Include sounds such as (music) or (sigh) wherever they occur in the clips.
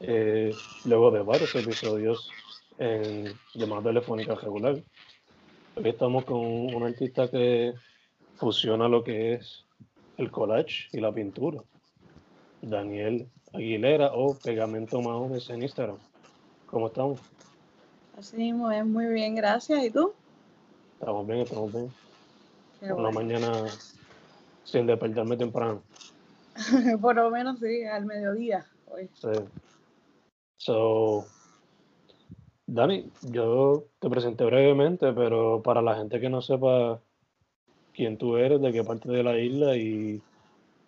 Eh, luego de varios episodios en llamada telefónica regular. Hoy estamos con un artista que fusiona lo que es el collage y la pintura. Daniel Aguilera o Pegamento Mahomes en Instagram. ¿Cómo estamos? Así mismo es muy bien, gracias. ¿Y tú? Estamos bien, estamos bien. Qué Una bueno. mañana sin despertarme temprano. (laughs) Por lo menos sí, al mediodía. Hoy. Sí. So, Dani, yo te presenté brevemente, pero para la gente que no sepa quién tú eres, de qué parte de la isla y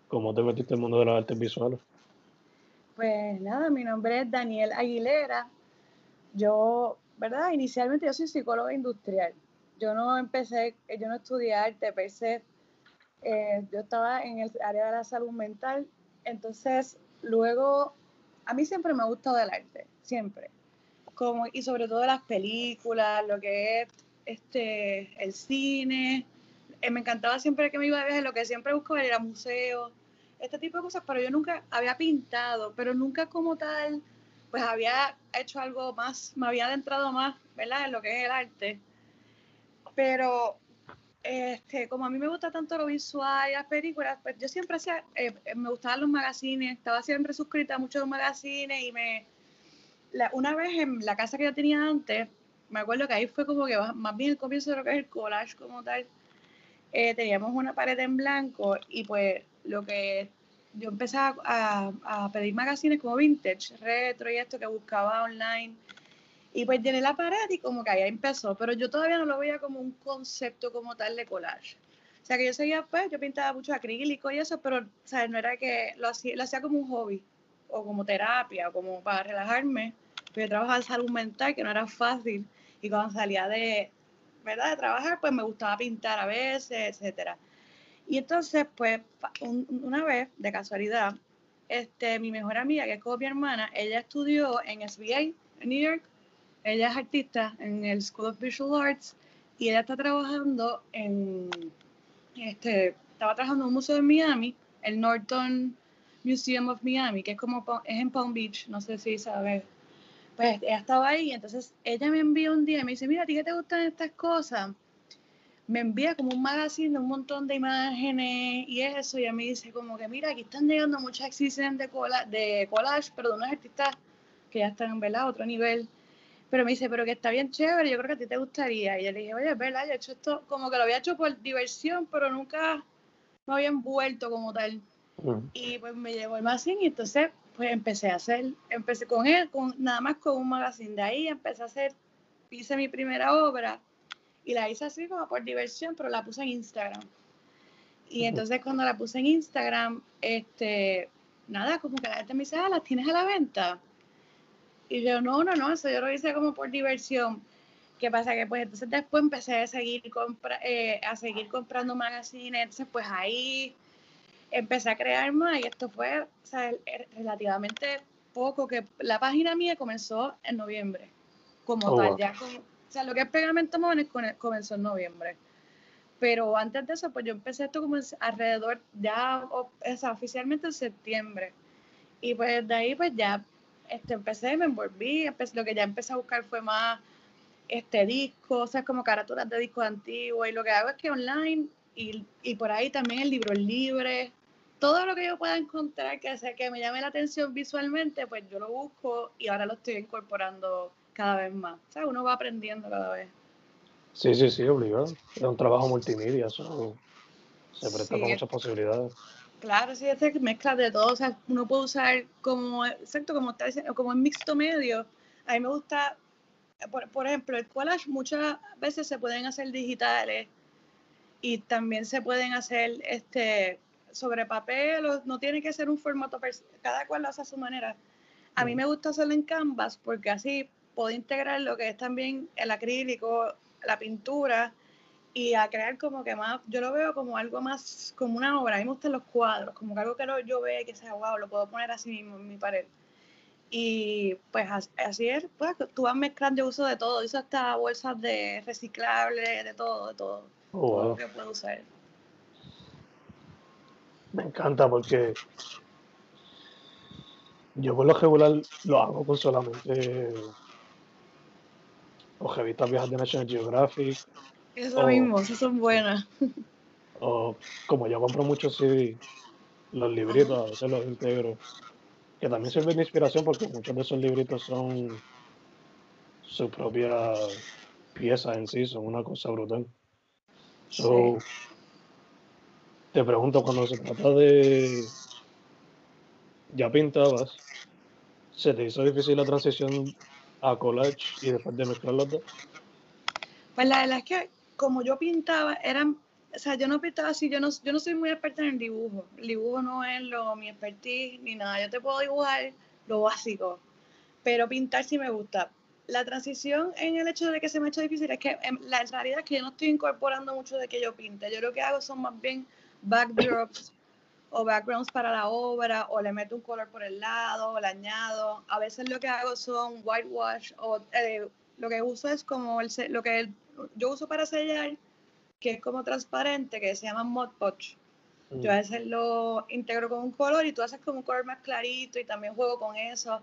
cómo te metiste el mundo de las artes visuales. Pues nada, mi nombre es Daniel Aguilera. Yo, ¿verdad? Inicialmente yo soy psicóloga industrial. Yo no empecé, yo no estudié arte, per se. Eh, yo estaba en el área de la salud mental. Entonces, luego, a mí siempre me ha gustado el arte, siempre. Como, y sobre todo las películas, lo que es este, el cine. Eh, me encantaba siempre que me iba de viaje, lo que siempre buscaba era museos, este tipo de cosas, pero yo nunca había pintado, pero nunca como tal, pues había hecho algo más, me había adentrado más, ¿verdad? En lo que es el arte. Pero, este, como a mí me gusta tanto lo visual y las películas, pues yo siempre hacía, eh, eh, me gustaban los magazines, estaba siempre suscrita a muchos magazines y me, la- una vez en la casa que yo tenía antes, me acuerdo que ahí fue como que más- bien el comienzo de lo que es el collage como tal, eh, teníamos una pared en blanco y pues lo que yo empecé a- a pedir magazines como vintage, retro y esto que buscaba online. Y pues llené la pared y como que ahí empezó, pero yo todavía no lo veía como un concepto como tal de collage. O sea que yo seguía, pues, yo pintaba mucho acrílico y eso, pero, ¿sabes? No era que lo hacía, lo hacía como un hobby, o como terapia, o como para relajarme. Pero yo trabajaba en salud mental, que no era fácil, y cuando salía de, ¿verdad? De trabajar, pues me gustaba pintar a veces, etcétera. Y entonces, pues, un- una vez, de casualidad, este, mi mejor amiga, que es como mi hermana, ella estudió en SBA, en New York. Ella es artista en el School of Visual Arts y ella está trabajando en, este, estaba trabajando en un museo en Miami, el Norton Museum of Miami, que es como, es en Palm Beach, no sé si sabes. Pues ella estaba ahí, entonces ella me envía un día y me dice, mira, ¿a ti qué te gustan estas cosas? me envía como un magazine de un montón de imágenes y eso, y ella me dice como que mira, aquí están llegando muchas exhibiciones de, cola, de collage, pero de unos artistas que ya están, ¿verdad? A otro nivel. Pero me dice, pero que está bien chévere, yo creo que a ti te gustaría. Y yo le dije, oye, es verdad, yo he hecho esto, como que lo había hecho por diversión, pero nunca me había envuelto como tal. Ujú. Y pues me llegó el magazine y entonces pues empecé a hacer, empecé con él, con, nada más con un magazine. De ahí empecé a hacer, hice mi primera obra y la hice así como por diversión, pero la puse en Instagram. Y entonces cuando la puse en Instagram, este, nada, como que la gente me dice, ah, ¿las tienes a la venta? Y yo, no, no, no, eso yo lo hice como por diversión. ¿Qué pasa? Que pues entonces después empecé a seguir, compra, eh, a seguir comprando magazines, entonces pues ahí empecé a crear más y esto fue o sea, el- el- relativamente poco que la página mía comenzó en noviembre, como Oh, tal, wow. ya con- o sea, lo que es pegamento móviles comenzó en noviembre. Pero antes de eso, pues yo empecé esto como alrededor, ya, o sea, oficialmente en septiembre. Y pues de ahí, pues ya este, empecé, me envolví, empecé, lo que ya empecé a buscar fue más este discos, o sea, como carátulas de discos antiguos. Y lo que hago es que online y, y por ahí también el libro libre, todo lo que yo pueda encontrar que, sea, que me llame la atención visualmente, pues yo lo busco y ahora lo estoy incorporando cada vez más. O sea, uno va aprendiendo cada vez. Sí, sí, sí, obligado. Es un trabajo multimedia, eso se presta Sí. para muchas posibilidades. Claro, sí, es que mezcla de todo, o sea, uno puede usar como, exacto, como está diciendo, como en mixto medio. A mí me gusta, por, por ejemplo, el collage muchas veces se pueden hacer digitales y también se pueden hacer este sobre papel, o no tiene que ser un formato, cada cual lo hace a su manera. A mí Ujú. me gusta hacerlo en Canvas porque así puedo integrar lo que es también el acrílico, la pintura y a crear como que más, yo lo veo como algo más, como una obra, a mí me gustan los cuadros, como que algo que lo- yo vea y que sea, wow, lo puedo poner así mismo en mi pared. Y pues as- así es, pues tú vas mezclando, yo uso de todo, uso hasta bolsas de reciclable, de todo, de todo, Oh, todo lo que puedo usar. Me encanta porque yo por lo regular lo hago con solamente o revistas viejas de National Geographic Eso mismo, esas son buenas. o como yo compro muchos CD, los libritos a veces los integro, que también sirven de inspiración porque muchos de esos libritos son su propia pieza en sí, son una cosa brutal. So, te pregunto, cuando se trata de ya pintabas, ¿se te hizo difícil la transición a collage y después de mezclar los dos? Pues la verdad es que como yo pintaba, eran, o sea, yo no pintaba así, yo no, yo no soy muy experta en el dibujo. El dibujo no es lo, mi expertise ni nada. Yo te puedo dibujar lo básico, pero pintar sí me gusta. La transición en el hecho de que se me ha hecho difícil es que en la realidad es que yo no estoy incorporando mucho de que yo pinte. Yo lo que hago son más bien backdrops o backgrounds para la obra, o le meto un color por el lado, o le añado. A veces lo que hago son whitewash, o eh, lo que uso es como el, lo que el- yo uso para sellar, que es como transparente, que se llama Mod Podge. Yo a veces lo integro con un color y tú haces como un color más clarito y también juego con eso.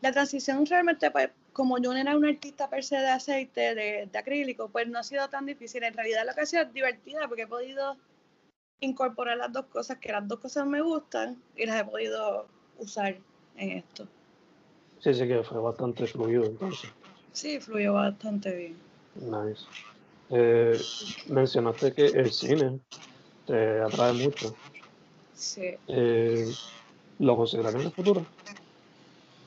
La transición realmente, pues, como yo no era una artista per se de aceite, de, de acrílico, pues no ha sido tan difícil. En realidad lo que ha sido es divertida porque he podido incorporar las dos cosas, que las dos cosas me gustan y las he podido usar en esto. Sí, sí que fue bastante fluido entonces. Sí, fluyó bastante bien. Nice. Eh, mencionaste que el cine te atrae mucho. Sí. Eh, ¿Lo consideras en el futuro?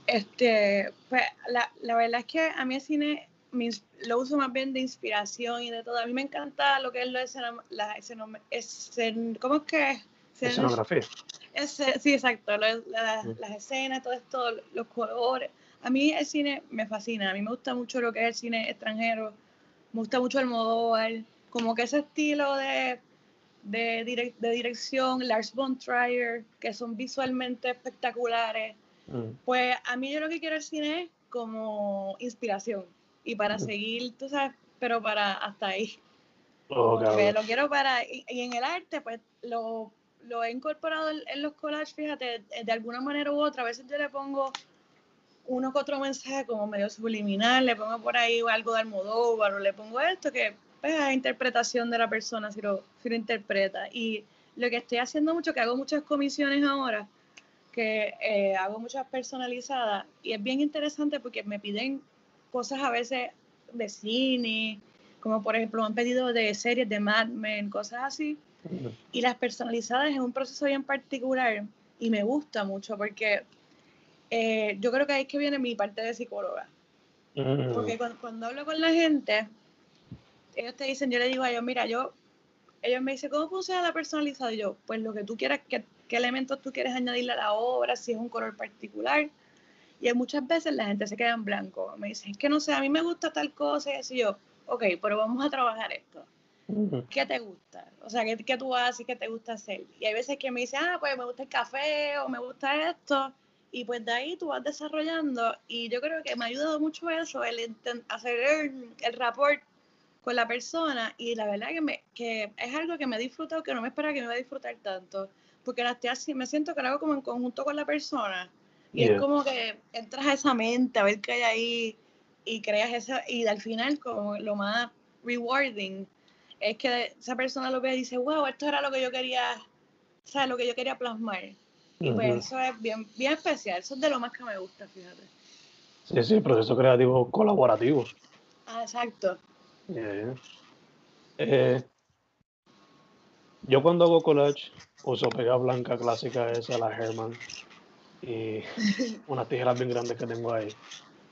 Este, pues la, la verdad es que a mí el cine me lo uso más bien de inspiración y de todo. A mí me encanta lo que es lo escena, la escen- ¿cómo es que es? Escen- Escenografía. sí, exacto, lo- la- Mm. las escenas, todo esto, los colores. A mí el cine me fascina, a mí me gusta mucho lo que es el cine extranjero, me gusta mucho el Almodóvar, como que ese estilo de, de, direc- de dirección, Lars von Trier, que son visualmente espectaculares. Mm, Pues a mí yo lo que quiero el cine es como inspiración y para Ujú. seguir, tú sabes, pero para hasta ahí. Oh, lo quiero para, y, y en el arte, pues lo, lo he incorporado en, en los collages, fíjate, de alguna manera u otra. A veces yo le pongo uno que otro mensaje como medio subliminal, le pongo por ahí algo de Almodóvar o le pongo esto que pues, es interpretación de la persona si lo, si lo interpreta. Y lo que estoy haciendo mucho, que hago muchas comisiones ahora, que eh, hago muchas personalizadas y es bien interesante porque me piden cosas a veces de cine, como por ejemplo me han pedido de series de Mad Men, cosas así, y las personalizadas es un proceso bien particular y me gusta mucho porque eh, yo creo que ahí es que viene mi parte de psicóloga. mm, Porque cuando, cuando hablo con la gente, ellos te dicen, yo le digo a ellos, mira, yo, ellos me dicen, ¿cómo funciona la personalizada? Y yo, pues lo que tú quieras, qué, qué elementos tú quieres añadirle a la obra, si es un color particular. Y muchas veces la gente se queda en blanco. Me dicen, es que no sé, a mí me gusta tal cosa y así yo, ok, pero vamos a trabajar esto. mm, ¿Qué te gusta? O sea, ¿qué, qué tú haces? ¿Qué te gusta hacer? Y hay veces que me dicen, ah, pues me gusta el café o me gusta esto. Y pues de ahí tú vas desarrollando y yo creo que me ha ayudado mucho eso, el hacer el, el rapport con la persona y la verdad que, me, que es algo que me he disfrutado que no me esperaba que me iba a disfrutar tanto, porque la estoy me siento que lo hago como en conjunto con la persona y es como que entras a esa mente a ver qué hay ahí y creas esa, y al final como lo más rewarding es que esa persona lo ve y dice, wow, esto era lo que yo quería, o sea, lo que yo quería plasmar. Y pues eso es bien, bien especial, eso es de lo más que me gusta, fíjate. Sí, sí, proceso creativo colaborativo. Ah, exacto. Eh, yo cuando hago collage uso pega blanca clásica esa, la Herman, y (laughs) unas tijeras bien grandes que tengo ahí.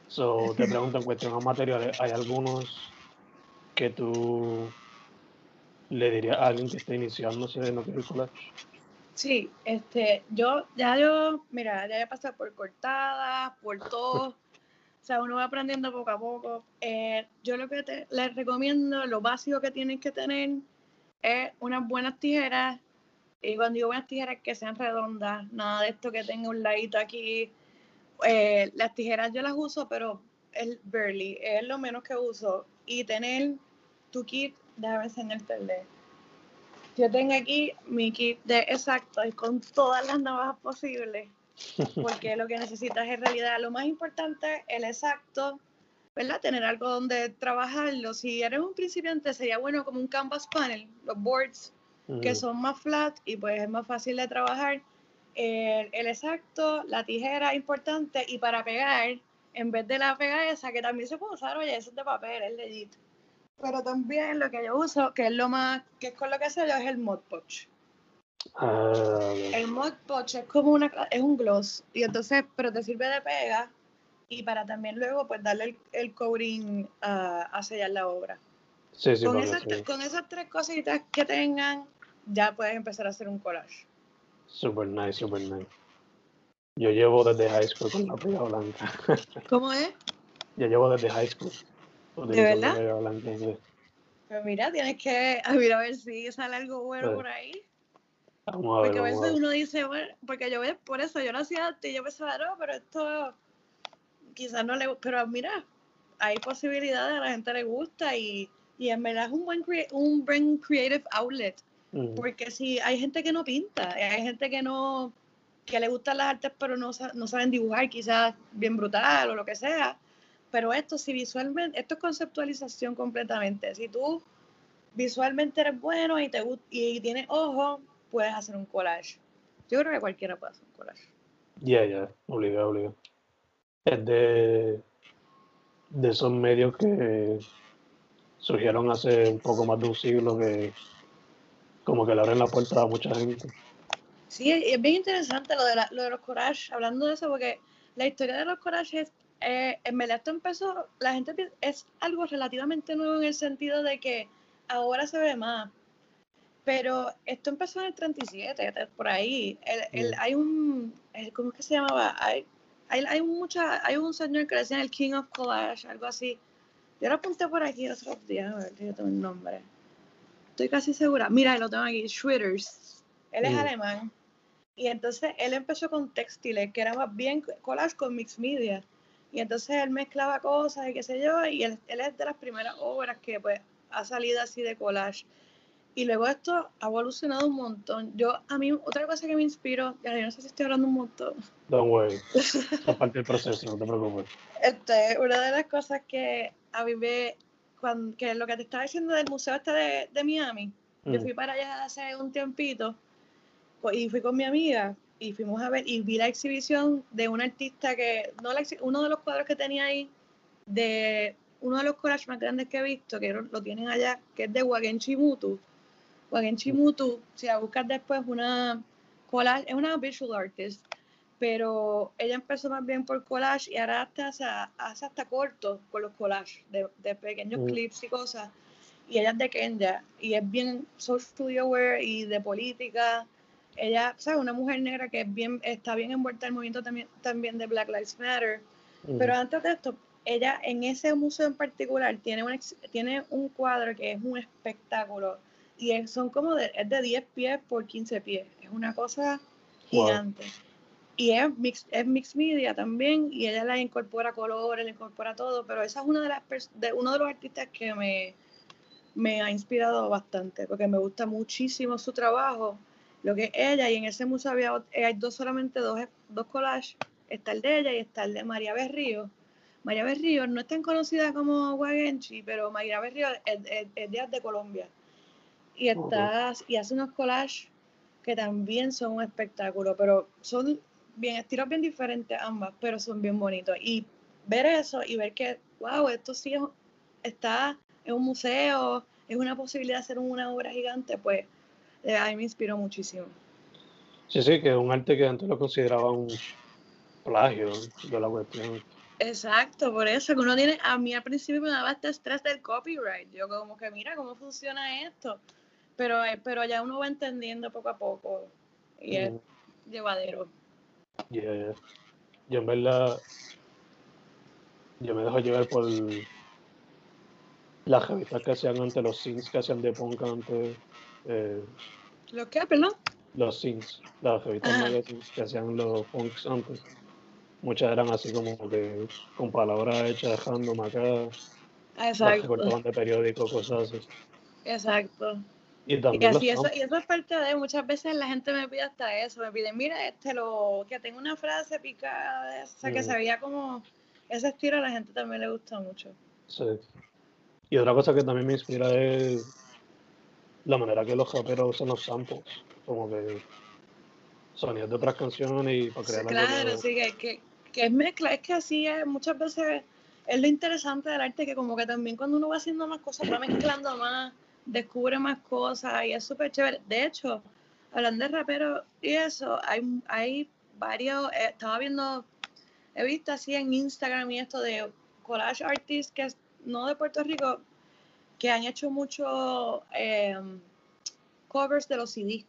So, te pregunto en cuestión de materiales, ¿hay algunos que tú le dirías a alguien que esté iniciándose en el collage? Sí, este, yo, ya yo, mira, ya he pasado por cortadas, por todo. (laughs) o sea, uno va aprendiendo poco a poco. Eh, yo lo que te, les recomiendo, lo básico que tienen que tener es unas buenas tijeras. Y cuando digo buenas tijeras, que sean redondas, nada de esto que tenga un ladito aquí. Eh, las tijeras yo las uso, pero el barely, es lo menos que uso. Y tener tu kit, déjame enseñarte el de yo tengo aquí mi kit de exacto y con todas las navajas posibles, porque lo que necesitas es realidad lo más importante, el exacto, ¿verdad? Tener algo donde trabajarlo. Si eres un principiante, sería bueno como un canvas panel, los boards, que son más flat y pues es más fácil de trabajar. El, el, exacto, la tijera importante y para pegar, en vez de la pega esa, que también se puede usar, oye, eso es de papel, es legit pero también lo que yo uso, que es lo más, que es con lo que sé yo, es el Mod Podge. Ah, el Mod Podge es como una, es un gloss, y entonces, pero te sirve de pega, y para también luego, pues, darle el, el covering a sellar la obra. Sí, sí, con, esas, con esas tres cositas que tengan, ya puedes empezar a hacer un collage. Super nice, super nice. Yo llevo desde high school con la pega blanca. ¿Cómo es? Yo llevo desde high school. ¿De verdad? Pues mira, tienes que a ver, a ver si sale algo bueno por ahí. Vamos a ver, porque a veces uno dice, bueno, porque yo por eso yo lo hacía antes y yo pensaba, no, pero esto quizás no le pero mira, hay posibilidades, a la gente le gusta y, y en verdad es un buen, un buen creative outlet. Mm. Porque si hay gente que no pinta, hay gente que no, que le gustan las artes pero no, no saben dibujar quizás bien brutal o lo que sea, pero esto si visualmente, esto es conceptualización completamente. Si tú visualmente eres bueno y, te, y tienes ojo, puedes hacer un collage. Yo creo que cualquiera puede hacer un collage. Ya, ya, obligado, obligado. Es de, de esos medios que surgieron hace un poco más de un siglo que como que le abren la puerta a mucha gente. Sí, es bien interesante lo de, lo de los collages, hablando de eso, porque la historia de los collages eh, en verdad esto empezó, la gente es algo relativamente nuevo en el sentido de que ahora se ve más, pero esto empezó en el 37, por ahí. El, hay un, ¿cómo es que se llamaba? Hay, hay, hay, mucha, hay un señor que le decían el King of Collage, algo así. Yo lo apunté por aquí otros días, a ver si yo tengo el nombre. Estoy casi segura. Mira, lo tengo aquí, Schwitters. Él es alemán. Y entonces él empezó con textiles, que era más bien collage con mixed media. Y entonces él mezclaba cosas y qué sé yo, y él, es de las primeras obras que pues ha salido así de collage. Y luego esto ha evolucionado un montón. Yo, a mí, otra cosa que me inspiró, ya no sé si estoy hablando un montón. Don't worry. (laughs) Es parte del proceso, no te preocupes. Este, una de las cosas que a mí me, cuando, que lo que te estaba diciendo del museo este de, de Miami, yo mm. fui para allá hace un tiempito pues, y fui con mi amiga y fuimos a ver y vi la exhibición de un artista que, no uno de los cuadros que tenía ahí, de uno de los collages más grandes que he visto, que lo, tienen allá, que es de Wagenchi Mutu. Wagenchi Mutu, si la buscas después, una collage, es una visual artist, pero ella empezó más bien por collage y ahora hasta, hace hasta cortos con los collages, de, de pequeños mm. clips y cosas. Y ella es de Kenya y es bien social studio wear y de política ella, ¿sabes? Una mujer negra que bien, está bien envuelta en el movimiento también, también de Black Lives Matter. Pero antes de esto, ella en ese museo en particular tiene un, tiene un cuadro que es un espectáculo y son como de, es de 10 pies por 15 pies. Es una cosa gigante. y es mix, es mixed media también, y ella la incorpora colores, le incorpora todo, pero esa es una de las de uno de los artistas que me, me ha inspirado bastante, porque me gusta muchísimo su trabajo, lo que es ella, y en ese museo había, hay dos solamente dos, dos collages, está el de ella y está el de María Berrío. María Berrío no es tan conocida como Wagenchi, pero María Berrío es, es, de Colombia. Y, está, y hace unos collages que también son un espectáculo, pero son bien, estilos bien diferentes ambas, pero son bien bonitos. Y ver eso y ver que, wow, esto sí está en un museo, es una posibilidad de hacer una obra gigante, pues eh, a mí me inspiró muchísimo. Sí, sí, que es un arte que antes lo consideraba un plagio de la cuestión. Exacto, por eso que uno tiene, a mí al principio me daba este estrés del copyright, yo como que mira cómo funciona esto, pero, eh, pero ya uno va entendiendo poco a poco y es llevadero. Yeah, Yo en verdad, yo me dejo llevar por las revistas que hacían antes, los scenes que hacían de punk antes. Eh, ¿Los qué, perdón? Los scenes, las revistas que hacían los punks antes. Muchas eran así como que con palabras hechas dejando random Exacto. cortaban de periódico, cosas así. Exacto. Y, también y, eso, y eso es parte de muchas veces la gente me pide hasta eso, me piden, mira, este lo que tengo una frase picada, o sea, que se veía como ese estilo a la gente también le gusta mucho. Sí. Y otra cosa que también me inspira es la manera que los raperos usan los samples, como que sonidos de otras canciones y para crear Claro, sí, que, que, es mezcla, es que así es, muchas veces es lo interesante del arte, que como que también cuando uno va haciendo más cosas, va mezclando más descubre más cosas y es súper chévere. De hecho, hablando de rapero y eso, hay, hay varios, eh, estaba viendo, he visto así en Instagram y esto de collage artists que no de Puerto Rico, que han hecho mucho em, covers de los CD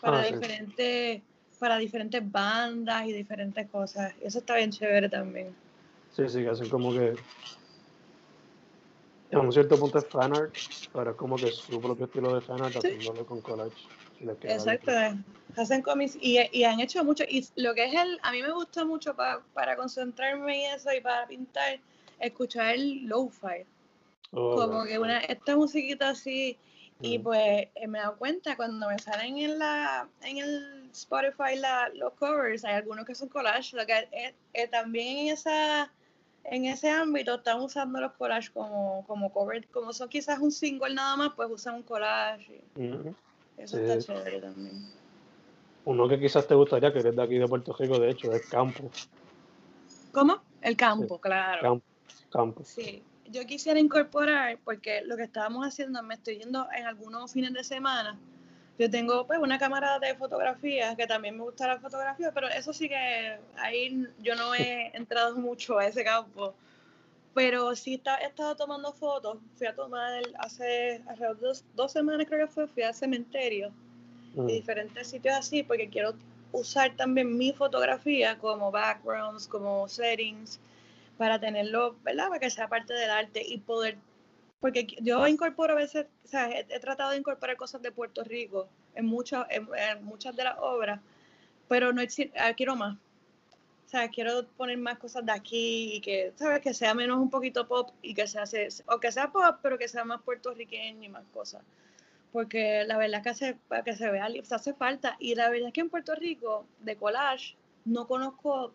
para ah, diferentes para diferentes bandas y diferentes cosas. Eso está bien chévere también. Sí, sí, que hacen como que en un cierto punto es fanart, pero es como que su propio estilo de fanart sí. haciéndolo con collage. Exacto, hacen cómics y, y, han hecho mucho. Y lo que es el, a mí me gusta mucho para concentrarme y eso y para pintar, escuchar el lo-fi. Oh, como que una, esta musiquita así. Y pues eh, me he dado cuenta cuando me salen en la en el Spotify la, los covers, hay algunos que son collage, lo que es, también en esa en ese ámbito están usando los collages como, como cover, como son quizás un single nada más, pues usan un collage. Eso está chévere también. Uno que quizás te gustaría, que eres de aquí de Puerto Rico, de hecho, es Campo. ¿Cómo? El campo, claro. Campo, campo. Sí. Yo quisiera incorporar, porque lo que estábamos haciendo, me estoy yendo en algunos fines de semana yo tengo pues una cámara de fotografía, que también me gusta la fotografía, pero eso sí que ahí yo no he entrado mucho a ese campo. Pero sí he estado tomando fotos. Fui a tomar hace alrededor de dos, semanas, creo que fue, fui al cementerio y mm. diferentes sitios así, porque quiero usar también mi fotografía como backgrounds, como settings, para tenerlo, ¿verdad? Para que sea parte del arte y poder porque yo incorporo a veces, o sea, he, tratado de incorporar cosas de Puerto Rico en, muchas en, muchas de las obras, pero no ah, quiero más. O sea, quiero poner más cosas de aquí y que, ¿sabes? Que sea menos un poquito pop y que sea, o que sea pop, pero que sea más puertorriqueño y más cosas. Porque la verdad es que hace, que se vea, se hace falta. Y la verdad es que en Puerto Rico, de collage, no conozco,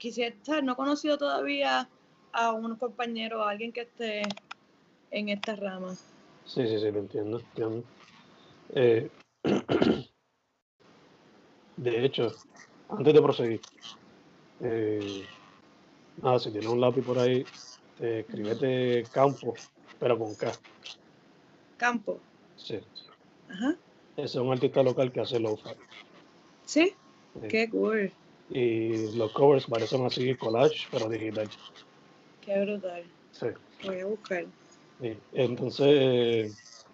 quisiera, no he conocido todavía a un compañero, a alguien que esté en esta rama. Sí, sí, sí, lo entiendo. Eh, (clears throat) de hecho, antes de proseguir, eh, nada, si tienes un lápiz por ahí, eh, escríbete campo, pero con K. Campo. Sí. Ajá. Ese es un artista local que hace lo-fi. ¿Sí? Qué cool. Y los covers parecen así collage, pero digital. Qué brutal. Sí. Voy a buscar. Entonces,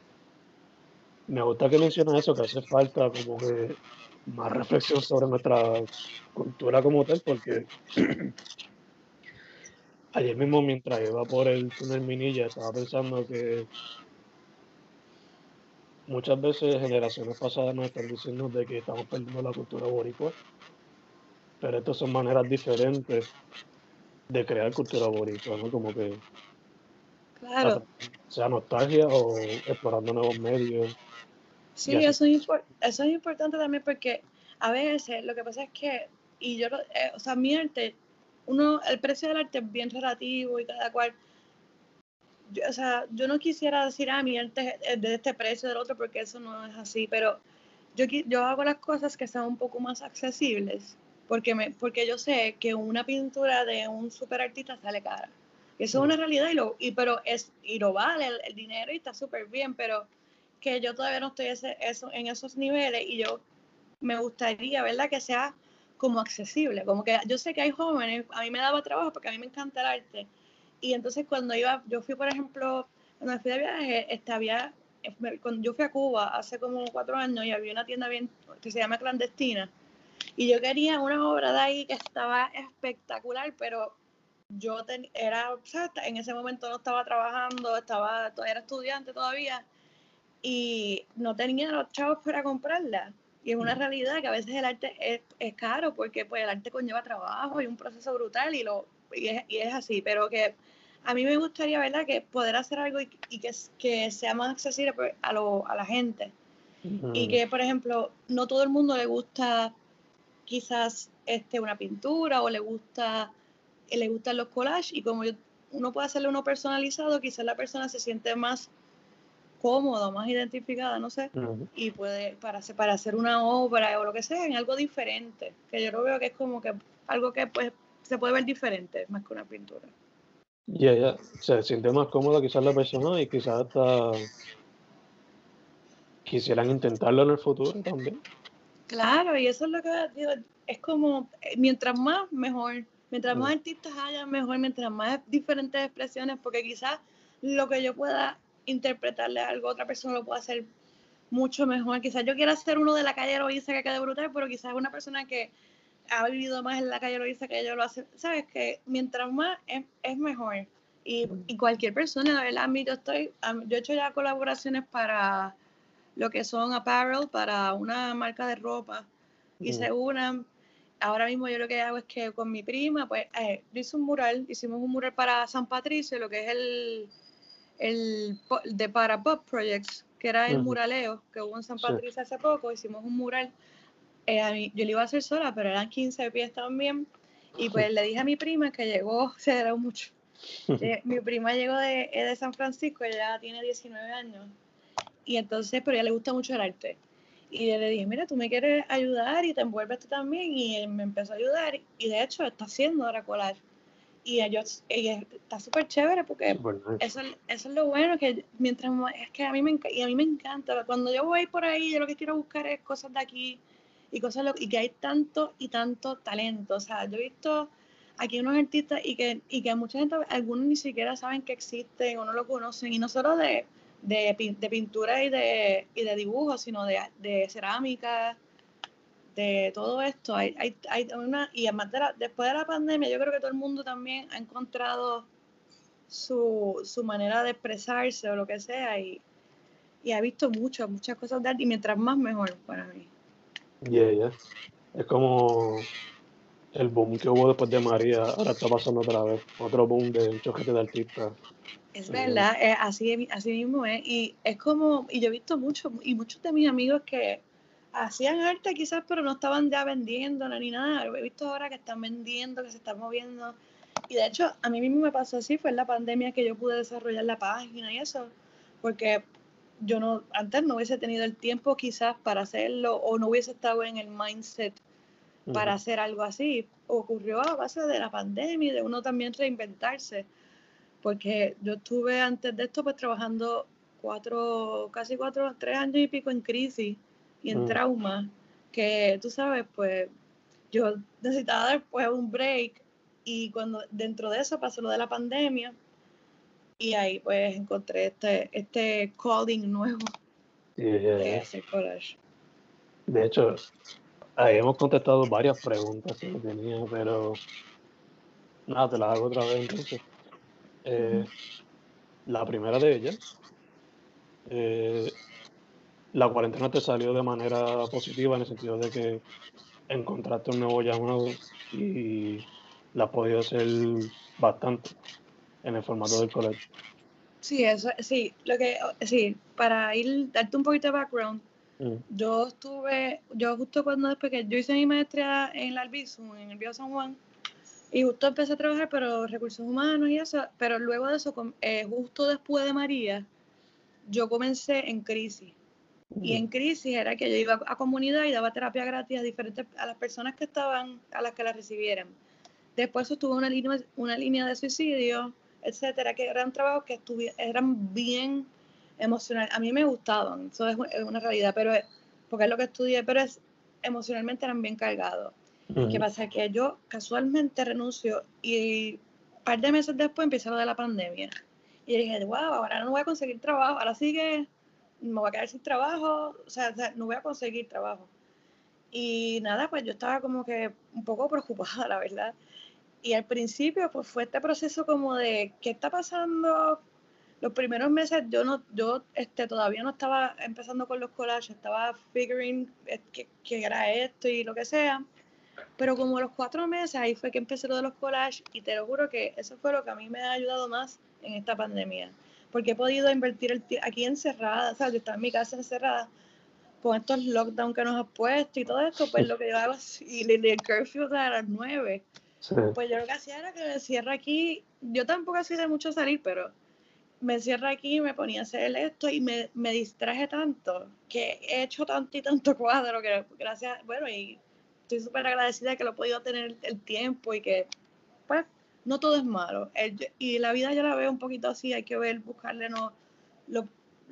me gusta que mencionas eso, que hace falta como que más reflexión sobre nuestra cultura como tal, porque (clears throat) ayer mismo mientras iba por el túnel Minilla estaba pensando que muchas veces generaciones pasadas nos están diciendo de que estamos perdiendo la cultura boricua, pero estas son maneras diferentes de crear cultura boricua, ¿no? Como que Claro. sea nostalgia o explorando nuevos medios. Sí, eso es, impor- eso es importante también porque a veces lo que pasa es que, y yo, eh, o sea, mi arte, uno, el precio del arte es bien relativo y cada cual, yo- o sea, yo no quisiera decir, ah, mi arte es de este precio, del otro, porque eso no es así, pero yo, yo hago las cosas que sean un poco más accesibles, porque, me, porque yo sé que una pintura de un super artista sale cara. Eso es una realidad, y lo, y, pero es, y lo vale el, el dinero y está súper bien, pero que yo todavía no estoy ese, eso, en esos niveles y yo me gustaría, ¿verdad? Que sea como accesible, como que yo sé que hay jóvenes, a mí me daba trabajo porque a mí me encanta el arte. Y entonces cuando iba, yo fui, por ejemplo, cuando me fui de viaje, este, había, cuando yo fui a Cuba hace como cuatro años y había una tienda bien, que se llama Clandestina. Y yo quería una obra de ahí que estaba espectacular, pero yo ten- era, o sea, en ese momento no estaba trabajando, estaba, todavía era estudiante todavía y no tenía los chavos para comprarla. Y es una realidad que a veces el arte es, es caro porque pues el arte conlleva trabajo y un proceso brutal y, lo, y, es, y es así, pero que a mí me gustaría, ¿verdad?, que poder hacer algo y, y que, que sea más accesible pues, a, lo, a la gente. Y Mm, que, por ejemplo, no todo el mundo le gusta quizás este, una pintura o le gusta eh, le gustan los collages y como yo, uno puede hacerle uno personalizado, quizás la persona se siente más cómoda, más identificada, no sé, y puede para hacer, para hacer una obra o lo que sea, en algo diferente, que yo lo veo que es como que algo que pues se puede ver diferente más que una pintura. Y ella se siente más cómoda quizás la persona y quizás hasta quisieran intentarlo en el futuro también. Claro, y eso es lo que digo, es como, eh, mientras más, mejor. Mientras más artistas haya, mejor. Mientras más diferentes expresiones, porque quizás lo que yo pueda interpretarle a algo, otra persona lo pueda hacer mucho mejor. Quizás yo quiera hacer uno de la calle Loíza que quede brutal, pero quizás una persona que ha vivido más en la calle Loíza que yo lo hace. Sabes que mientras más es, es mejor. Y, y cualquier persona del ámbito, estoy, am- yo he hecho ya colaboraciones para lo que son apparel, para una marca de ropa. Hice una. Ahora mismo yo lo que hago es que con mi prima, pues, eh, hice un mural, hicimos un mural para San Patricio, lo que es el, el de para Pop Projects, que era el Ujú. muraleo que hubo en San Sí. Patricio hace poco, hicimos un mural. eh, a mí- yo lo iba a hacer sola, pero eran 15 pies también. Y pues le dije a mi prima que llegó, (laughs) se era mucho. Eh, mi prima llegó de, eh, de San Francisco, ella tiene 19 años. Y entonces, pero a ella le gusta mucho el arte. Y yo le dije, mira, tú me quieres ayudar y te envuelves tú también. Y él me empezó a ayudar. Y de hecho, está haciendo ahora collage. Y ellos, ella está súper chévere porque Super nice. eso, es- eso es lo bueno, que mientras es que a mí me y a mí me encanta. Cuando yo voy por ahí, yo lo que quiero buscar es cosas de aquí y cosas lo- y que hay tanto y tanto talento. O sea, yo he visto aquí unos artistas y que, y que mucha gente, algunos ni siquiera saben que existen o no lo conocen, y no solo de, de, de pintura y de, y de dibujo, sino de, de cerámica, de todo esto. Hay, hay, hay una, y además de la- después de la pandemia, yo creo que todo el mundo también ha encontrado su, su manera de expresarse o lo que sea, y, y ha visto muchas, muchas cosas de arte, y mientras más mejor para mí. Yeah, yeah. Es como el boom que hubo después de María, ahora está pasando otra vez. Otro boom de un choquete de artistas. Es Sí. verdad, eh, así, así mismo es. Y es como, y yo he visto mucho, y muchos de mis amigos que hacían arte quizás, pero no estaban ya vendiéndola ni nada. He visto ahora que están vendiendo, que se están moviendo. Y de hecho, a mí mismo me pasó así, fue en la pandemia que yo pude desarrollar la página y eso, porque yo no, antes no hubiese tenido el tiempo quizás para hacerlo, o no hubiese estado en el mindset para hacer algo así. Ocurrió a base de la pandemia y de uno también reinventarse, porque yo estuve antes de esto pues trabajando cuatro, casi cuatro, tres años y pico en crisis y en Mm. trauma, que tú sabes, pues yo necesitaba dar pues un break y cuando dentro de eso pasó lo de la pandemia y ahí pues encontré este, este calling nuevo Yeah, yeah, de hacer collage. De hecho, ahí hemos contestado varias preguntas que tenía, pero nada, te las hago otra vez entonces. Eh, La primera de ellas, eh, la cuarentena te salió de manera positiva en el sentido de que encontraste un nuevo llamado y la has podido hacer bastante en el formato del colegio. Sí, eso, sí, lo que, sí, para ir, darte un poquito de background, mm. yo estuve, yo justo cuando después que yo hice mi maestría en la Albizu, en el Bio San Juan, y justo empecé a trabajar, pero recursos humanos y eso, pero luego de eso, eh, justo después de María, yo comencé en crisis. Y en crisis era que yo iba a comunidad y daba terapia gratis a diferentes, a las personas que estaban, a las que la recibieran. Después estuvo una línea, una línea de suicidio, etcétera, que eran trabajos que eran bien emocionales. A mí me gustaban, eso es una realidad, pero porque es lo que estudié, pero es emocionalmente eran bien cargados. ¿Qué pasa? Que yo casualmente renuncio y un par de meses después empieza lo de la pandemia. Y dije, wow, ahora no voy a conseguir trabajo, ahora sí que me voy a quedar sin trabajo, o sea, no voy a conseguir trabajo. Y nada, pues yo estaba como que un poco preocupada, la verdad. Y al principio, pues fue este proceso como de, ¿qué está pasando? Los primeros meses yo no, yo este, todavía no estaba empezando con los collages, estaba figuring eh, qué era esto y lo que sea. Pero como los cuatro meses, ahí fue que empecé lo de los collages y te lo juro que eso fue lo que a mí me ha ayudado más en esta pandemia. Porque he podido invertir el aquí encerrada, o sea, yo estaba en mi casa encerrada con estos lockdowns que nos ha puesto y todo esto, pues lo que yo hago, y el curfew a las nueve. Pues yo lo que hacía era que me encierro aquí, yo tampoco así de mucho salir, pero me encierro aquí, me ponía a hacer esto y me, me distraje tanto, que he hecho tanto y tanto cuadro, que gracias, bueno, y estoy súper agradecida de que lo he podido tener el tiempo y que, pues, no todo es malo. y la vida yo la veo un poquito así, hay que ver, buscarle no, lo,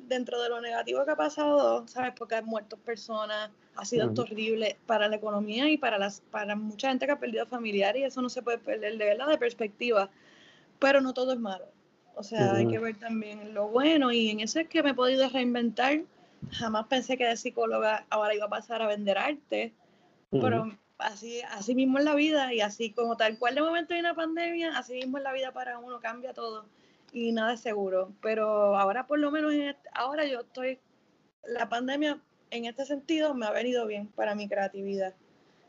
dentro de lo negativo que ha pasado, ¿sabes? Porque han muerto personas, ha sido horrible para la economía y para, las, para mucha gente que ha perdido familiares y eso no se puede perder de verdad de perspectiva. Pero no todo es malo. O sea, hay que ver también lo bueno y en eso es que me he podido reinventar. Jamás pensé que de psicóloga ahora iba a pasar a vender arte pero así, así mismo es la vida y así como tal cual de momento hay una pandemia, así mismo es la vida para uno, cambia todo y nada es seguro. Pero ahora por lo menos, ahora yo estoy, la pandemia en este sentido me ha venido bien para mi creatividad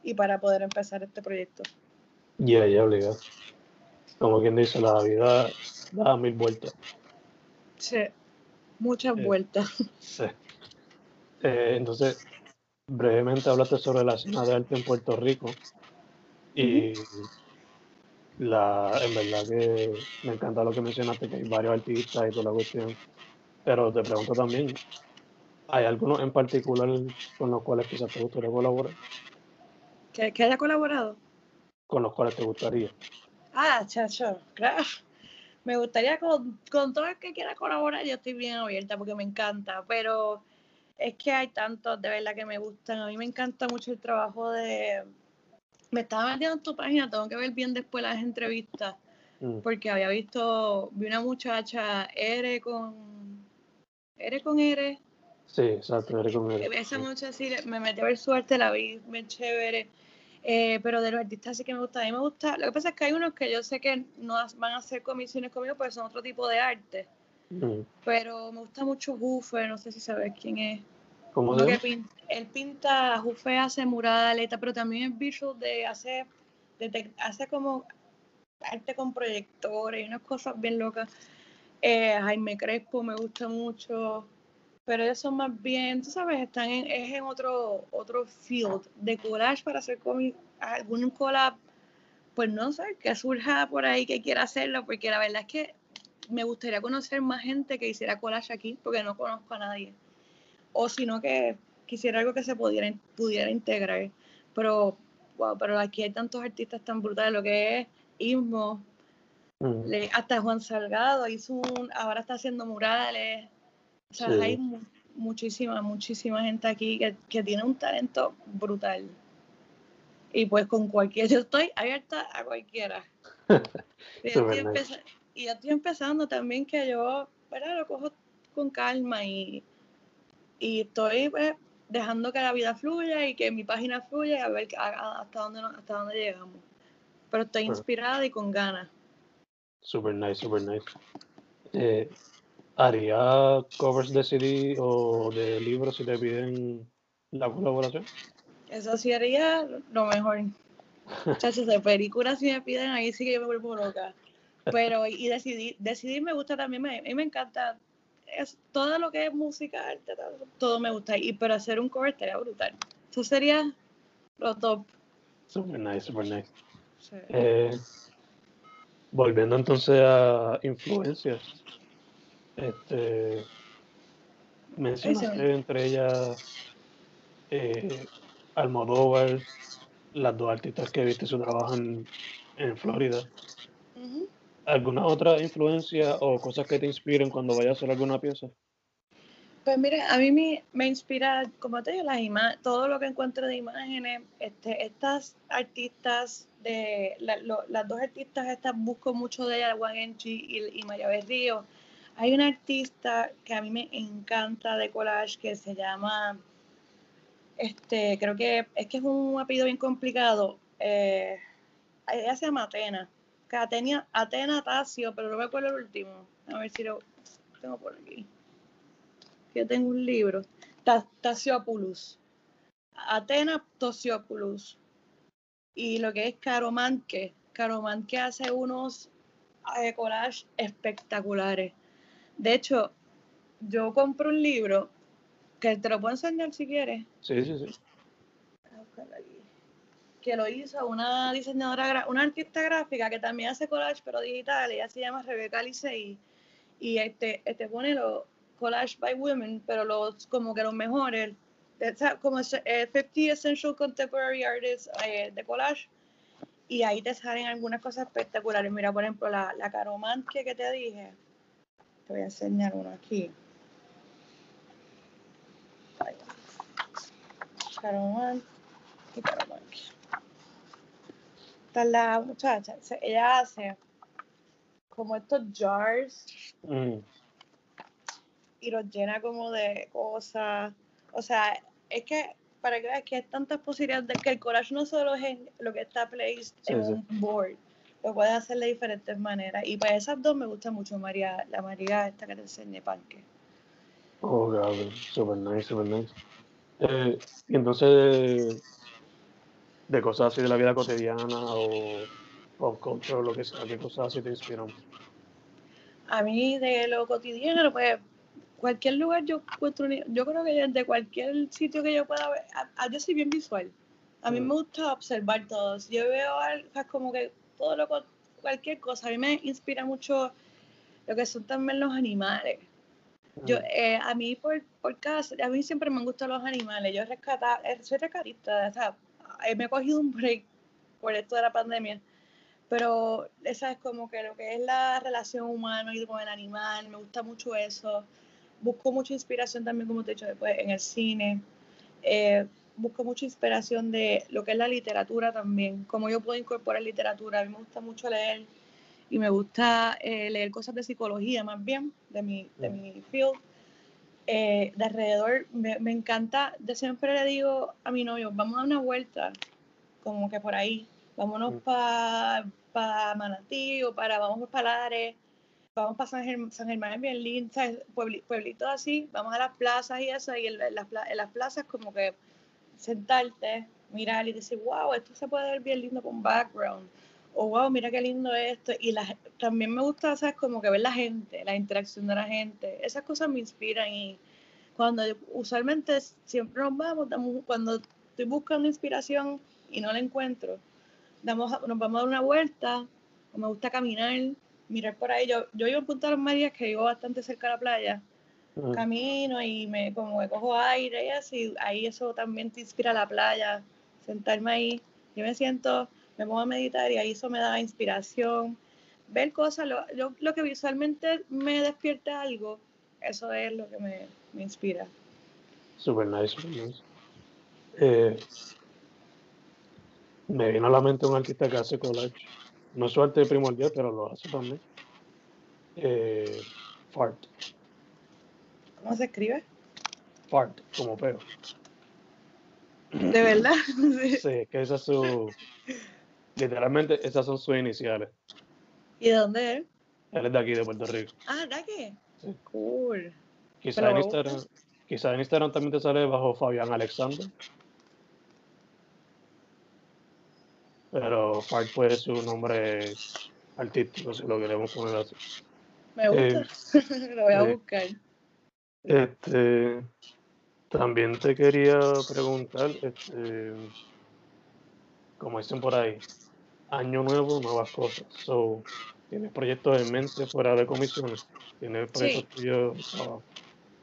y para poder empezar este proyecto. Ya, ya, obligado. Como quien dice, la vida da mil vueltas. Sí, muchas eh, vueltas. Sí. Eh, entonces, brevemente hablaste sobre la escena de arte en Puerto Rico y la, en verdad que me encanta lo que mencionaste, que hay varios artistas y toda la cuestión, pero te pregunto también, ¿hay algunos en particular con los cuales quizás te gustaría colaborar? ¿Que, haya colaborado? Con los cuales te gustaría. Ah, chacho, claro. Me gustaría con, con todo el que quiera colaborar, yo estoy bien abierta porque me encanta, pero es que hay tantos de verdad que me gustan. A mí me encanta mucho el trabajo de... Me estaba metiendo en tu página, tengo que ver bien después las entrevistas, mm. porque había visto, vi una muchacha, R con... R con R. Sí, exacto, R con R. Esa muchacha sí, me metí a ver su arte, la vi bien chévere. Eh, pero de los artistas sí que me gusta. A mí me gusta. Lo que pasa es que hay unos que yo sé que no van a hacer comisiones conmigo porque son otro tipo de arte. Pero me gusta mucho Jufe, no sé si sabes quién es. ¿Cómo pinta, él pinta, Jufe hace murales, pero también es visual de hace, de, hace como arte con proyectores y unas cosas bien locas. Eh, Jaime Crespo me gusta mucho, pero ellos son más bien, tú sabes, están en, es en otro, otro field de collage para hacer algún collab, pues no sé, que surja por ahí que quiera hacerlo, porque la verdad es que me gustaría conocer más gente que hiciera collage aquí, porque no conozco a nadie. O sino que quisiera algo que se pudiera, pudiera integrar. Pero, wow, pero aquí hay tantos artistas tan brutales, lo que es Ismo, mm. hasta Juan Salgado hizo un, ahora está haciendo murales. O sea, hay muchísima, muchísima gente aquí que, que tiene un talento brutal. Y pues con cualquiera, (laughs) yo estoy abierta a cualquiera. (laughs) y ya estoy empezando también que yo, ¿verdad? Lo cojo con calma y, y estoy pues, dejando que la vida fluya y que mi página fluya y a ver hasta dónde, hasta dónde llegamos. Pero estoy inspirada y con ganas. Super nice, super nice. Eh, ¿Haría covers de CD o de libros si te piden la colaboración? Eso sería lo mejor. Muchachos, de películas si me piden, ahí sí que yo me vuelvo loca. Pero, y decidir, decidir me gusta también, me, a mí me encanta es, todo lo que es música, arte, todo me gusta. Y pero hacer un cover estaría brutal. Eso sería lo top. Super nice, super nice. Eh, volviendo entonces a influencias. Este mencionaste entre ellas eh, Almodóvar, las dos artistas que viste su trabajo en, Florida. ¿Alguna otra influencia o cosas que te inspiren cuando vayas a hacer alguna pieza? Pues mira, a mí me, me inspira, como te digo, las todo lo que encuentro de imágenes, este, estas artistas, de las dos artistas estas busco mucho de ella, Juan Enchi y, y Maya Berrío. Hay una artista que a mí me encanta de collage que se llama este, creo que es que es un apellido bien complicado. Eh, ella se llama Atena. Atena, Atena Tasio, pero no me acuerdo el último. A ver si lo tengo por aquí. Yo tengo un libro. Tasiopoulos. Atena Tosiopoulos. Y lo que es Caromanque. Caromanque hace unos eh, collages espectaculares. De hecho, yo compro un libro que te lo puedo enseñar si quieres. Sí, sí, sí. Que lo hizo una diseñadora, una artista gráfica que también hace collage, pero digital. Ella se llama Rebeca Licey. Y este, este pone los collage by women, pero los como que los mejores, como 50 eh, Essential Contemporary Artists eh, de collage. Y ahí te salen algunas cosas espectaculares. Mira, por ejemplo, la, la Caromante que te dije. Te voy a enseñar uno aquí. Caroman y. Está la muchacha, ella hace como estos jars mm. y los llena como de cosas. O sea, es que para que veas que hay tantas posibilidades de que el collage no solo es lo que está placed en un board, lo puedes hacer de diferentes maneras. Y para esas dos me gusta mucho María, la María esta que te enseñé, Panque. Oh, God, super nice, super nice. Eh, y entonces, de cosas así de la vida cotidiana o pop culture o lo que sea, ¿qué cosas así te inspiran? A mí, de lo cotidiano, pues cualquier lugar yo encuentro, yo creo que desde cualquier sitio que yo pueda ver, yo soy bien visual. A mí mm. me gusta observar todo. Yo veo algo, como que todo lo, cualquier cosa, a mí me inspira mucho lo que son también los animales. Yo, eh, a mí por, por casa, a mí siempre me han gustado los animales. Yo rescata, eh, soy rescatista, o sea, eh, me he cogido un break por esto de la pandemia. Pero esa es como que lo que es la relación humana con el animal, me gusta mucho eso. Busco mucha inspiración también, como te he dicho después, en el cine. Busco mucha inspiración de lo que es la literatura también, cómo yo puedo incorporar literatura. A mí me gusta mucho leer y me gusta eh, leer cosas de psicología más bien, de mi, de mi field. Eh, de alrededor, me, me, encanta, de siempre le digo a mi novio, vamos a dar una vuelta, como que por ahí, vámonos para pa Manatí o para, vamos para Lares, vamos para San, Germán, San Germán es bien lindo, pueblitos así, vamos a las plazas y eso, y en, las, en las plazas como que sentarte, mirar y decir, wow, esto se puede ver bien lindo con background oh, wow, mira qué lindo esto. Y la, también me gusta, ¿sabes? Como que ver la gente, la interacción de la gente. Esas cosas me inspiran y cuando usualmente siempre nos vamos, cuando estoy buscando inspiración y no la encuentro, damos, nos vamos a dar una vuelta, me gusta caminar, mirar por ahí. Yo, yo vivo en Punta de las Marías, que vivo bastante cerca de la playa. Camino y me como me cojo aire y así, ahí eso también te inspira la playa, sentarme ahí. Yo me siento me pongo a meditar y ahí eso me da inspiración. Ver cosas, lo, lo que visualmente me despierta algo, eso es lo que me, me inspira. Super nice, super nice. Eh, me vino a la mente un artista que hace collage. No es su arte primordial, pero lo hace también. Eh, fart. ¿Cómo se escribe? Fart, como peo. ¿De verdad? (laughs) sí, que esa es su, Literalmente, esas son sus iniciales. ¿Y de dónde es? Él es de aquí, de Puerto Rico. Ah, ¿de aquí? Sí. Cool. Quizá en, Instagram, quizá en Instagram también te sale bajo Fabián Alexander. pero Park puede ser un nombre artístico, si lo queremos poner así. Me gusta. (laughs) lo voy a eh, buscar. Este, también te quería preguntar, este, como dicen por ahí, año nuevo, nuevas cosas. So, ¿Tienes proyectos en mente fuera de comisiones? ¿Tienes proyectos tuyos de trabajo?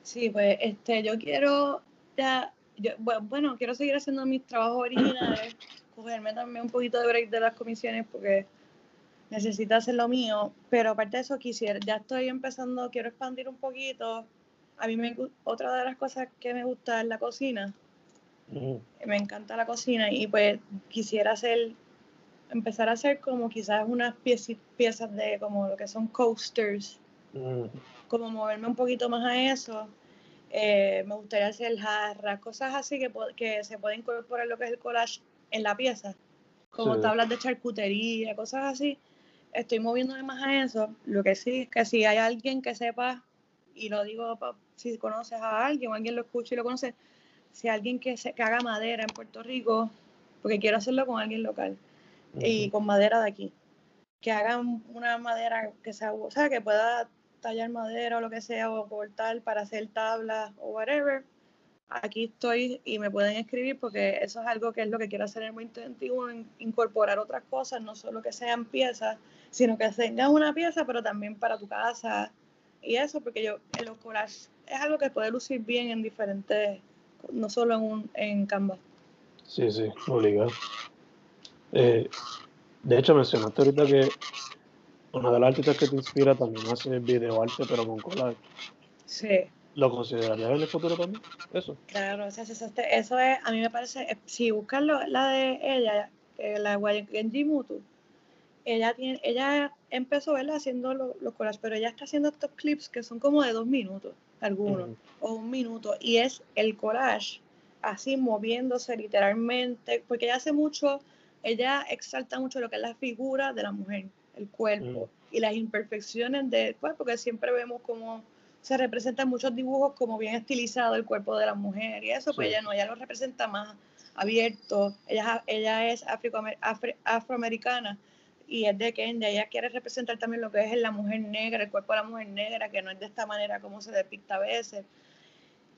Sí, pues este, yo quiero ya, yo, bu- bueno, quiero seguir haciendo mis trabajos originales, (clears throat) cogerme también un poquito de break de las comisiones porque necesito hacer lo mío, pero aparte de eso quisiera, ya estoy empezando, quiero expandir un poquito. A mí me otra de las cosas que me gusta es la cocina, Mm, me encanta la cocina y pues quisiera hacer, empezar a hacer como quizás unas piezas de como lo que son coasters mm, como moverme un poquito más a eso. Eh, me gustaría hacer jarras, cosas así que, que se puede incorporar lo que es el collage en la pieza, como Sí. tablas de charcutería, cosas así. Estoy moviéndome más a eso. Lo que sí es que si hay alguien que sepa, y lo digo si conoces a alguien o alguien lo escucha y lo conoce, si alguien que, se, que haga madera en Puerto Rico, porque quiero hacerlo con alguien local y con madera de aquí. Que hagan una madera que sea, o sea, que pueda tallar madera o lo que sea, o cortar para hacer tablas o whatever. Aquí estoy y me pueden escribir porque eso es algo que es lo que quiero hacer en el 2021, in- incorporar otras cosas, no solo que sean piezas, sino que tengas una pieza, pero también para tu casa y eso, porque yo, el los collages es algo que puede lucir bien en diferentes, no solo en, un, en Canva. Sí, sí, obligado. Eh, de hecho, mencionaste ahorita que una de las artistas que te inspira también hace videoarte, pero con collage. Sí. ¿Lo considerarías en el futuro también? Eso. Claro, o sea, eso, eso- eso es, a mí me parece, eh, si buscas la de ella, eh, la de Genji Mutu, ella tiene, ella empezó ¿verdad? haciendo lo- los collages, pero ella está haciendo estos clips que son como de dos minutos, algunos, Ujú. o un minuto, y es el collage así moviéndose literalmente, porque ella hace mucho, ella exalta mucho lo que es la figura de la mujer, el cuerpo y las imperfecciones del cuerpo, porque siempre vemos como se representan muchos dibujos como bien estilizado el cuerpo de la mujer y eso, pues Sí. ella no, ella lo representa más abierto, ella, ella es afri- afroamericana y es de Kenia, ella quiere representar también lo que es la mujer negra, el cuerpo de la mujer negra, que no es de esta manera como se depicta a veces.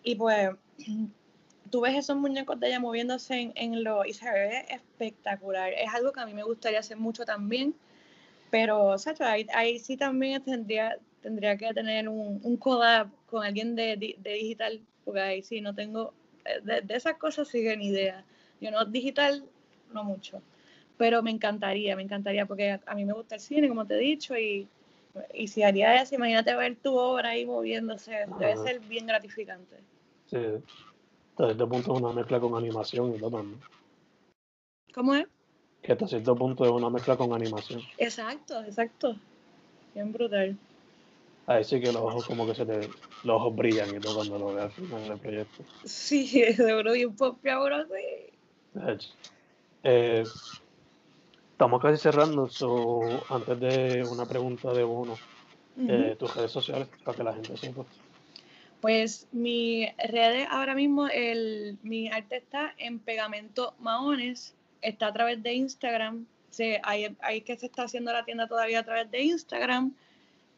Y pues (clears throat) tú ves esos muñecos de ella moviéndose en, en lo y se ve espectacular. Es algo que a mí me gustaría hacer mucho también, pero Sacho, ahí, ahí sí también tendría, tendría que tener un, un collab con alguien de, de digital, porque ahí sí no tengo, eh, de, de esas cosas sí que ni idea. Yo no digital, no mucho, pero me encantaría, me encantaría, porque a, a mí me gusta el cine, como te he dicho, y, y si haría eso, imagínate ver tu obra ahí moviéndose, debe ser bien gratificante. Sí. Hasta cierto punto es una mezcla con animación y todo también. ¿Cómo es? Que hasta cierto punto es una mezcla con animación. Exacto, exacto. Bien brutal. Ahí sí que los ojos como que se te, los ojos brillan y todo cuando lo veas final del proyecto. Sí, (laughs) seguro bien popeado, sí. De hecho. Eh, estamos casi cerrando, so, antes de una pregunta de uno, eh, tus redes sociales para que la gente sepa. Pues mi redes ahora mismo, el, mi arte está en Pegamento Maones, está a través de Instagram, se, ahí, ahí que se está haciendo la tienda todavía a través de Instagram.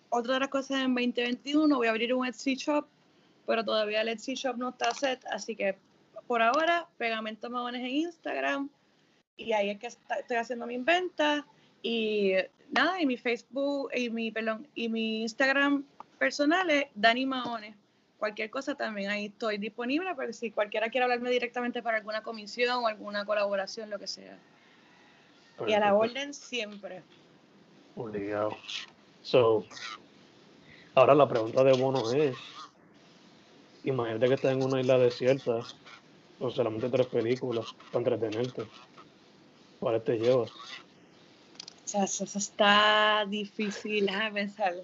Otra de las cosas en 2021 voy a abrir un Etsy Shop, pero todavía el Etsy Shop no está set, así que por ahora Pegamento Maones en Instagram y ahí es que está- estoy haciendo mis ventas y nada, y mi Facebook y mi, perdón, y mi Instagram personal es Dani Maones cualquier cosa también ahí estoy disponible, pero si cualquiera quiere hablarme directamente para alguna comisión o alguna colaboración, lo que sea. Y a la orden siempre. Obligado. So, ahora la pregunta de bono es, imagínate que estás en una isla desierta con solamente tres películas para entretenerte. ¿Cuáles te llevas? O sea, eso, eso está difícil, déjame pensar.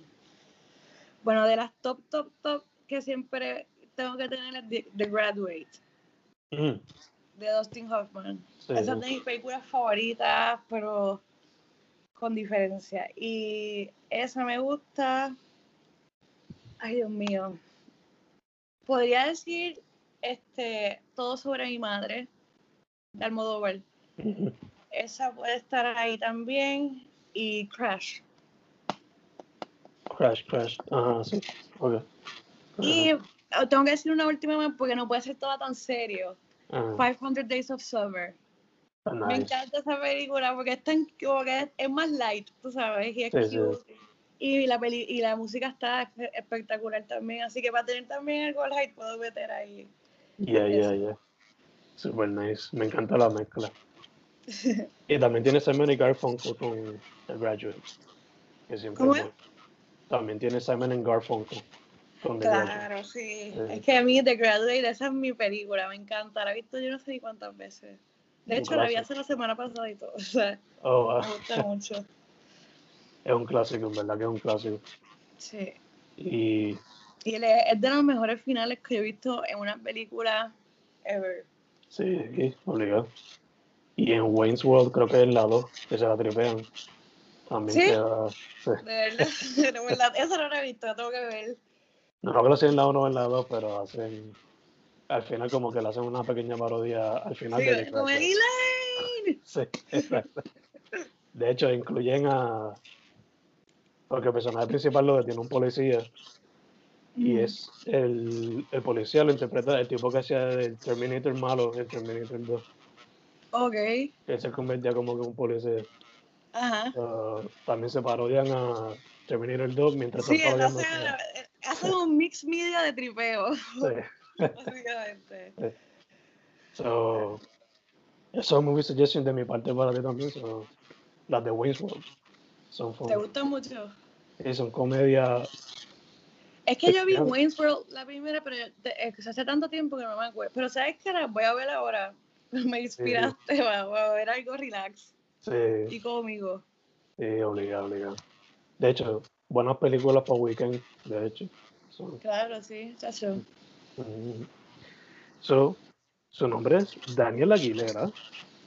Bueno, de las top, top, top que siempre tengo que tener es The, The Graduate, Mm, de Dustin Hoffman. sí, Esa es de mis películas favoritas, pero con diferencia. Y esa me gusta. Ay, Dios mío. Podría decir este todo sobre mi madre, de Almodóvar. Esa puede estar ahí también. Y Crash. Crash, Crash. Ajá, sí. Ok. Y oh, tengo que decir una última más porque no puede ser toda tan serio. Ajá. 500 Days of Summer. Me Nice. encanta esa película porque es tan es, más light, tú sabes, y es Sí, sí. cute. Y la peli y la música está espe- espectacular también, así que para tener también algo light puedo meter ahí. Yeah, yeah, yeah. Super nice. Me encanta la mezcla. (laughs) y también tiene Simon y Garfunkel con The Graduate. Que siempre. También tiene Simon y Garfunkel con The Graduate. Claro, sí. Sí. Es que a mí The Graduate, esa es mi película, me encanta. La he visto yo no sé ni cuántas veces. De Un hecho, la vi hace la semana pasada y todo. (laughs) O sea, Oh, me gusta (laughs) mucho. es un clásico, en verdad que es un clásico. Sí. Y Y es de los mejores finales que he visto en una película ever. sí, sí, obligado. Y en Wayne's World creo que es la 2, que se la tripean. También ¿Sí? queda. sí. De verdad, esa (laughs) no la he visto, la tengo que ver. No creo que lo hacen en la 1 o en la 2, pero hacen. Al final, como que le hacen una pequeña parodia al final Sí, de como. Elaine. (laughs) Sí, exacto. De hecho, incluyen a. Porque el personaje principal lo detiene un policía y Mm. es el, el policía lo interpreta el tipo que hacía el Terminator malo, el Terminator 2, Ok, que se convertía como que un policía. ajá. Uh, también se parodian a Terminator 2 mientras Sí, están parodiando. él hace un mix media de tripeo, Sí. (laughs) básicamente. So, eso es movie suggestion de mi parte para ti también. So, las de Wayne's World son fun. ¿Te gusta mucho? Y son comedia. Es que yo vi. Wayne's World la primera, pero yo- de- es que hace tanto tiempo que no me acuerdo. Pero ¿sabes qué? La voy a ver ahora. (laughs) Me inspiraste, va, voy a ver algo relax Sí, y cómico. sí, obligado, obligado. De hecho, buenas películas para weekend, de hecho. So, Claro, sí, chacho. mm. So, su nombre es Daniel Aguilera.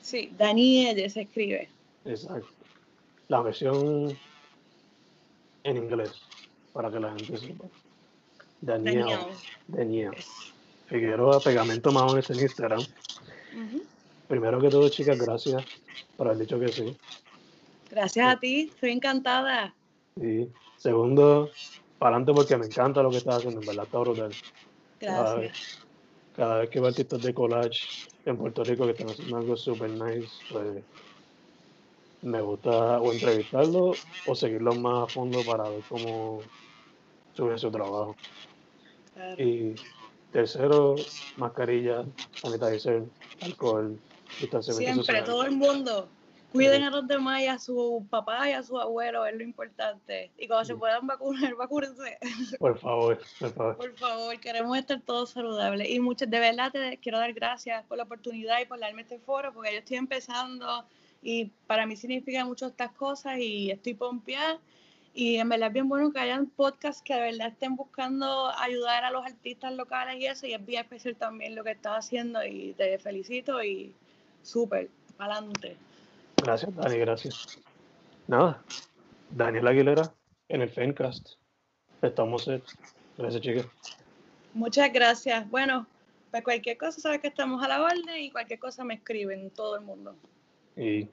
Sí, Daniel se escribe. Exacto. La versión en inglés, para que la gente sepa. Daniel. Daniel. Daniel. Figueroa, Pegamento Mahones en Instagram. Primero que todo, chicas, gracias por haber dicho que sí. Gracias a ti, estoy encantada. Y segundo, para adelante porque me encanta lo que estás haciendo, en verdad está brutal. Cada vez, Gracias. cada vez que veo artistas de collage en Puerto Rico que están haciendo algo super nice, pues me gusta o entrevistarlos o seguirlos más a fondo para ver cómo sube su trabajo. Claro. Y tercero, mascarilla, sanitizer, alcohol, distanciamiento Siempre, social. todo el mundo. Cuiden Sí. a los demás y a su papá y a su abuelo, es lo importante. Y cuando se puedan vacunar, (laughs) vacúnense. Por favor, por favor. Por favor, queremos estar todos saludables. Y muchas, de verdad, te quiero dar gracias por la oportunidad y por darme este foro, porque yo estoy empezando y para mí significa mucho estas cosas y estoy pompeada. Y en verdad es bien bueno que hayan podcasts que de verdad estén buscando ayudar a los artistas locales y eso. Y es bien especial también lo que estás haciendo y te felicito y súper, adelante. Gracias, Dani, gracias. Nada, Daniel Aguilera en el Fencast. Estamos set. Gracias, chicas. Muchas gracias. Bueno, pues cualquier cosa, sabes que estamos a la orden y cualquier cosa me escriben todo el mundo. Y